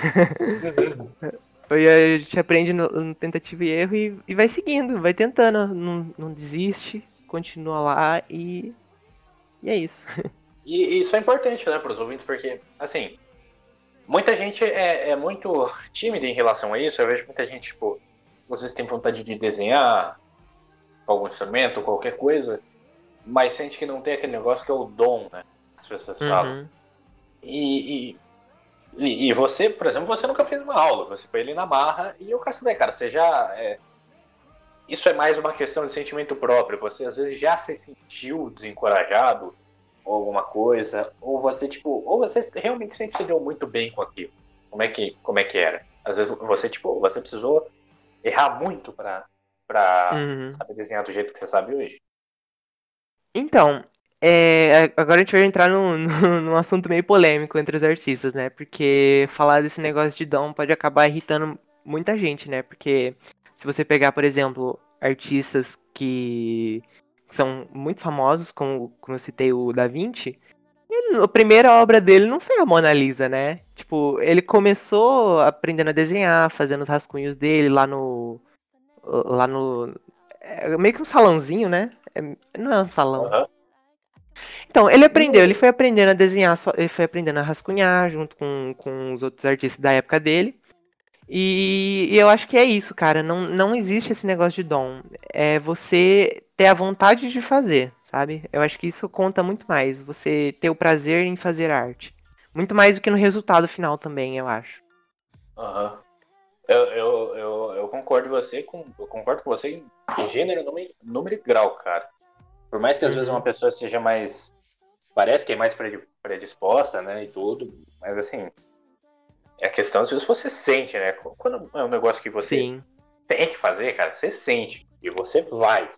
[SPEAKER 8] Foi, a gente aprende no, no tentativa e erro e, e vai seguindo, vai tentando, não, não desiste, continua lá e, e é isso.
[SPEAKER 3] E isso é importante, né, para os ouvintes, porque, assim, muita gente é, é muito tímida em relação a isso. Eu vejo muita gente, tipo, às vezes tem vontade de desenhar algum instrumento, qualquer coisa, mas sente que não tem aquele negócio que é o dom, né? As pessoas falam.
[SPEAKER 8] Uhum.
[SPEAKER 3] E, e, e, e você, por exemplo, você nunca fez uma aula, você foi ali na marra e eu quero saber, cara, você já. é, isso é mais uma questão de sentimento próprio. Você às vezes já se sentiu desencorajado ou alguma coisa, ou você, tipo, ou você realmente sempre se deu muito bem com aquilo. Como é que, como é que era? Às vezes você, tipo, você precisou errar muito pra, pra
[SPEAKER 8] Uhum.
[SPEAKER 3] saber desenhar do jeito que você sabe hoje.
[SPEAKER 8] Então, é, agora a gente vai entrar num, num, assunto meio polêmico entre os artistas, né? Porque falar desse negócio de dom pode acabar irritando muita gente, né? Porque se você pegar, por exemplo, artistas que, que são muito famosos, como, como eu citei o Da Vinci, ele, a primeira obra dele não foi a Mona Lisa, né? Tipo, ele começou aprendendo a desenhar, fazendo os rascunhos dele lá no. Lá no. É meio que um salãozinho, né? É, não é um salão.
[SPEAKER 3] Aham.
[SPEAKER 8] Então, ele aprendeu, ele foi aprendendo a desenhar, ele foi aprendendo a rascunhar junto com, com os outros artistas da época dele. E, e eu acho que é isso, cara. Não, não existe esse negócio de dom. É você ter a vontade de fazer, sabe? Eu acho que isso conta muito mais. Você ter o prazer em fazer arte. Muito mais do que no resultado final também, eu acho.
[SPEAKER 3] Aham. Eu, eu, eu, eu concordo você com, eu concordo com você em gênero, número, número e grau, cara. Por mais que às vezes
[SPEAKER 8] Uhum.
[SPEAKER 3] uma pessoa seja mais. Parece que é mais predi- predisposta, né? E tudo. Mas assim. É a questão, às vezes você sente, né? Quando é um negócio que você
[SPEAKER 8] Sim.
[SPEAKER 3] tem que fazer, cara, você sente. E você vai.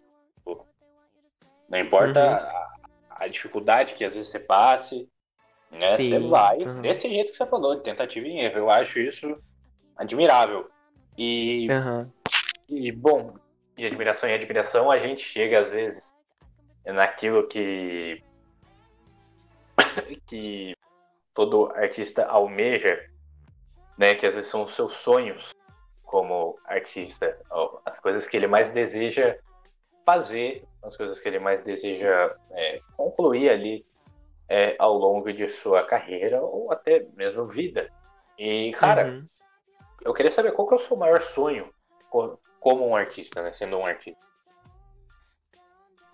[SPEAKER 3] Não importa
[SPEAKER 8] Uhum.
[SPEAKER 3] a, a dificuldade que às vezes você passe, né? Você
[SPEAKER 8] Sim,
[SPEAKER 3] vai
[SPEAKER 8] uhum.
[SPEAKER 3] desse jeito que você falou, de tentativa e erro. Eu acho isso admirável. E,
[SPEAKER 8] Aham.
[SPEAKER 3] e bom, de admiração em admiração, a gente chega às vezes naquilo que que todo artista almeja, né? Que às vezes são os seus sonhos como artista, as coisas que ele mais deseja fazer, as coisas que ele mais deseja é, concluir ali é, ao longo de sua carreira ou até mesmo vida. E, cara,
[SPEAKER 8] Uhum.
[SPEAKER 3] Eu queria saber qual que é o seu maior sonho co- como um artista, né? Sendo um artista.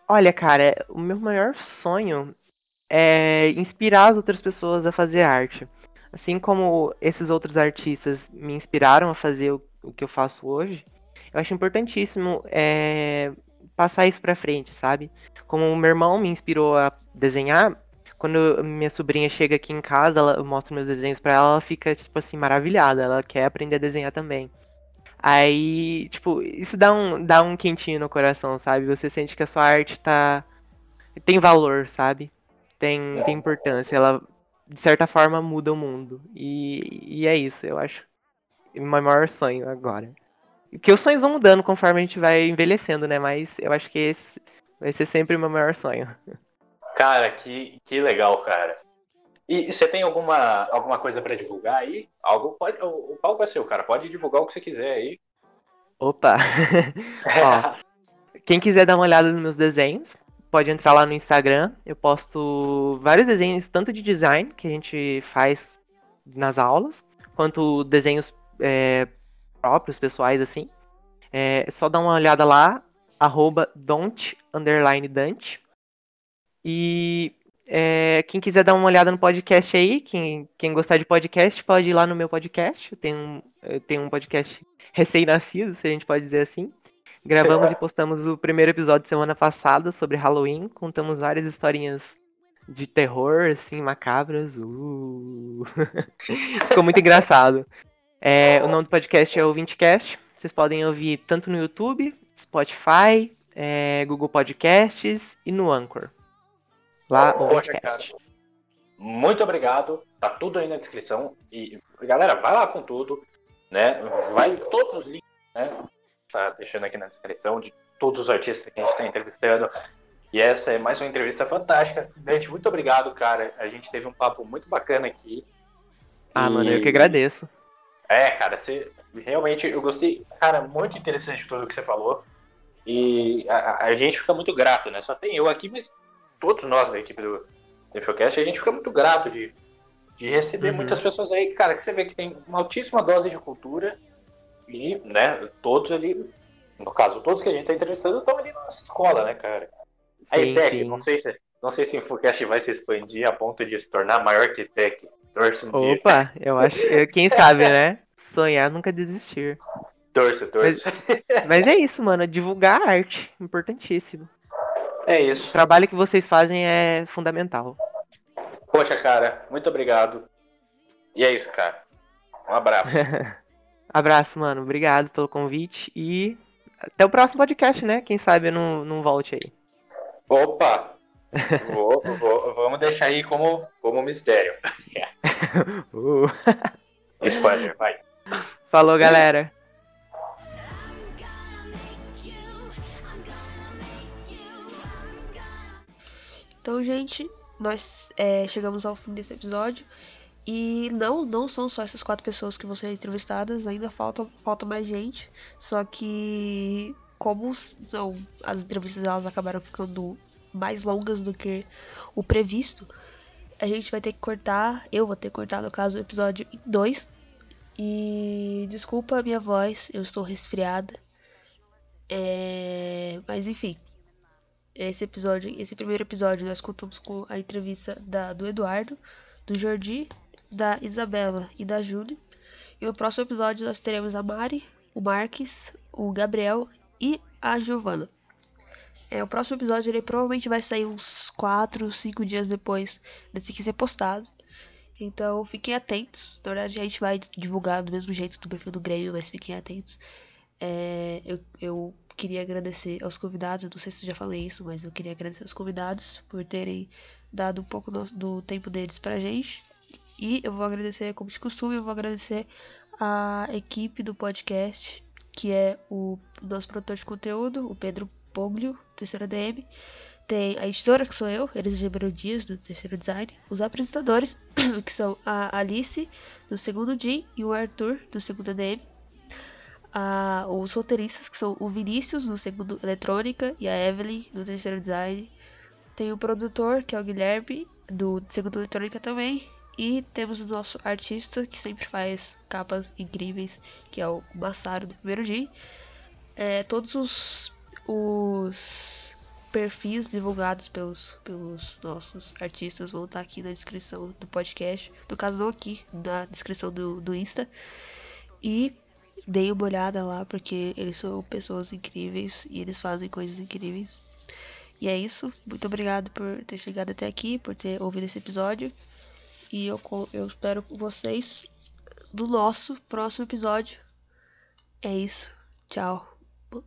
[SPEAKER 8] Olha, cara, o meu maior sonho é inspirar as outras pessoas a fazer arte. Assim como esses outros artistas me inspiraram a fazer o, o que eu faço hoje, eu acho importantíssimo é, passar isso pra frente, sabe? Como o meu irmão me inspirou a desenhar, quando minha sobrinha chega aqui em casa, ela, eu mostro meus desenhos pra ela, ela fica, tipo assim, maravilhada. Ela quer aprender a desenhar também. Aí, tipo, isso dá um, dá um quentinho no coração, sabe? Você sente que a sua arte tá. tem valor, sabe? Tem, tem importância. Ela, de certa forma, muda o mundo. E, e é isso, eu acho. O meu maior sonho agora. Porque os sonhos vão mudando conforme a gente vai envelhecendo, né? Mas eu acho que esse vai ser sempre o meu maior sonho.
[SPEAKER 3] Cara, que, que legal, cara. E você tem alguma, alguma coisa pra divulgar aí? Algo pode, o, o palco é seu, cara. Pode divulgar o que você quiser aí.
[SPEAKER 8] Opa! Ó, quem quiser dar uma olhada nos meus desenhos, pode entrar lá no Instagram. Eu posto vários desenhos, tanto de design, que a gente faz nas aulas, quanto desenhos é, próprios, pessoais, assim. É só dar uma olhada lá, arroba don't, underline Dante. E é, quem quiser dar uma olhada no podcast aí, quem, quem gostar de podcast, pode ir lá no meu podcast. Eu tenho um, eu tenho um podcast recém-nascido, se a gente pode dizer assim. Gravamos e postamos o primeiro episódio semana passada sobre Halloween. Contamos várias historinhas de terror, assim, macabras. Uh. Ficou muito engraçado. É, o nome do podcast é o Vintcast. Vocês podem ouvir tanto no YouTube, Spotify, é, Google Podcasts e no Anchor. Lá no
[SPEAKER 3] Poxa,
[SPEAKER 8] Vintcast.
[SPEAKER 3] Muito obrigado. Tá tudo aí na descrição. E, galera, vai lá com tudo. Né? Vai todos os links, né? Tá deixando aqui na descrição de todos os artistas que a gente está entrevistando. E essa é mais uma entrevista fantástica. Gente, muito obrigado, cara. A gente teve um papo muito bacana aqui.
[SPEAKER 8] Ah,
[SPEAKER 3] E-
[SPEAKER 8] mano, eu que agradeço.
[SPEAKER 3] É, cara, você realmente eu gostei, cara, muito interessante tudo que você falou. E a- a gente fica muito grato, né? Só tem eu aqui, mas todos nós da equipe do Infocast, a gente fica muito grato de, de receber
[SPEAKER 8] Uhum.
[SPEAKER 3] muitas pessoas aí, cara, que você vê que tem uma altíssima dose de cultura e, né, todos ali, no caso, todos que a gente tá entrevistando estão ali na nossa escola, né, cara? A
[SPEAKER 8] Sim,
[SPEAKER 3] ITEC,
[SPEAKER 8] sim.
[SPEAKER 3] não sei se não sei se o Infocast vai se expandir a ponto de se tornar maior que ITEC. Torço um dia.
[SPEAKER 8] Opa, eu acho. eu- Quem sabe, né? Sonhar nunca desistir.
[SPEAKER 3] Torço, torço.
[SPEAKER 8] Mas é isso, mano. Divulgar a arte. Importantíssimo.
[SPEAKER 3] É
[SPEAKER 8] O
[SPEAKER 3] isso.
[SPEAKER 8] trabalho que vocês fazem é fundamental.
[SPEAKER 3] Poxa, cara, muito obrigado. E é isso, cara. Um abraço.
[SPEAKER 8] Abraço, mano. Obrigado pelo convite. E até o próximo podcast, né? Quem sabe eu não, não volte aí.
[SPEAKER 3] Opa! Vou- vou- vamos deixar aí como, como mistério.
[SPEAKER 8] Uh.
[SPEAKER 3] Spoiler, vai.
[SPEAKER 8] Falou, galera.
[SPEAKER 9] Então, gente, nós é, chegamos ao fim desse episódio. E não, não são só essas quatro pessoas que vão ser entrevistadas, ainda falta, falta mais gente. Só que como são, as entrevistas elas acabaram ficando mais longas do que o previsto, a gente vai ter que cortar, eu vou ter que cortar no caso o episódio em dois. E desculpa a minha voz, eu estou resfriada. É, mas enfim, esse episódio, esse primeiro episódio nós contamos com a entrevista da, do Eduardo, do Jordi, da Isabela e da Júlia. E no próximo episódio nós teremos a Mari, o Marques, o Gabriel e a Giovana. É, o próximo episódio ele provavelmente vai sair uns 4, 5 dias depois desse que ser postado. Então fiquem atentos. Na verdade a gente vai divulgar do mesmo jeito do perfil do Grêmio, mas fiquem atentos. É, eu, eu queria agradecer aos convidados, eu não sei se já falei isso, mas eu queria agradecer aos convidados por terem dado um pouco do, do tempo deles pra gente. E eu vou agradecer, como de costume, eu vou agradecer a equipe do podcast, que é o nosso produtor de conteúdo, o Pedro Poglio, terceira DM. Tem a editora, que sou eu, Elis Dias, do terceiro design. Os apresentadores, que são a Alice, do segundo D, e o Arthur, do segundo DM. Ah, os roteiristas, que são o Vinícius, do segundo eletrônica, e a Evelyn, do terceiro design. Tem o produtor, que é o Guilherme, do segundo eletrônica também. E temos o nosso artista, que sempre faz capas incríveis, que é o Massaro, do primeiro dia. É, todos os, os perfis divulgados pelos, pelos nossos artistas vão estar aqui na descrição do podcast. No caso, não aqui, na descrição do, do Insta. E deem uma olhada lá, porque eles são pessoas incríveis e eles fazem coisas incríveis. E é isso. Muito obrigado por ter chegado até aqui, por ter ouvido esse episódio. E eu, eu espero vocês no nosso próximo episódio. É isso. Tchau.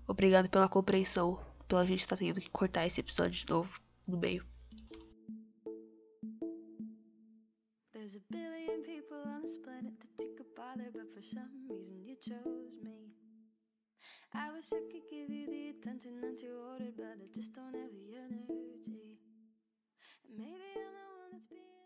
[SPEAKER 9] Obrigado pela compreensão. Pela gente estar tendo que cortar esse episódio de novo no meio. billion people on this planet that you could bother, but for some reason you chose me. I wish I could give you the attention that you ordered, but I just don't have the energy. And maybe I'm the one that's being.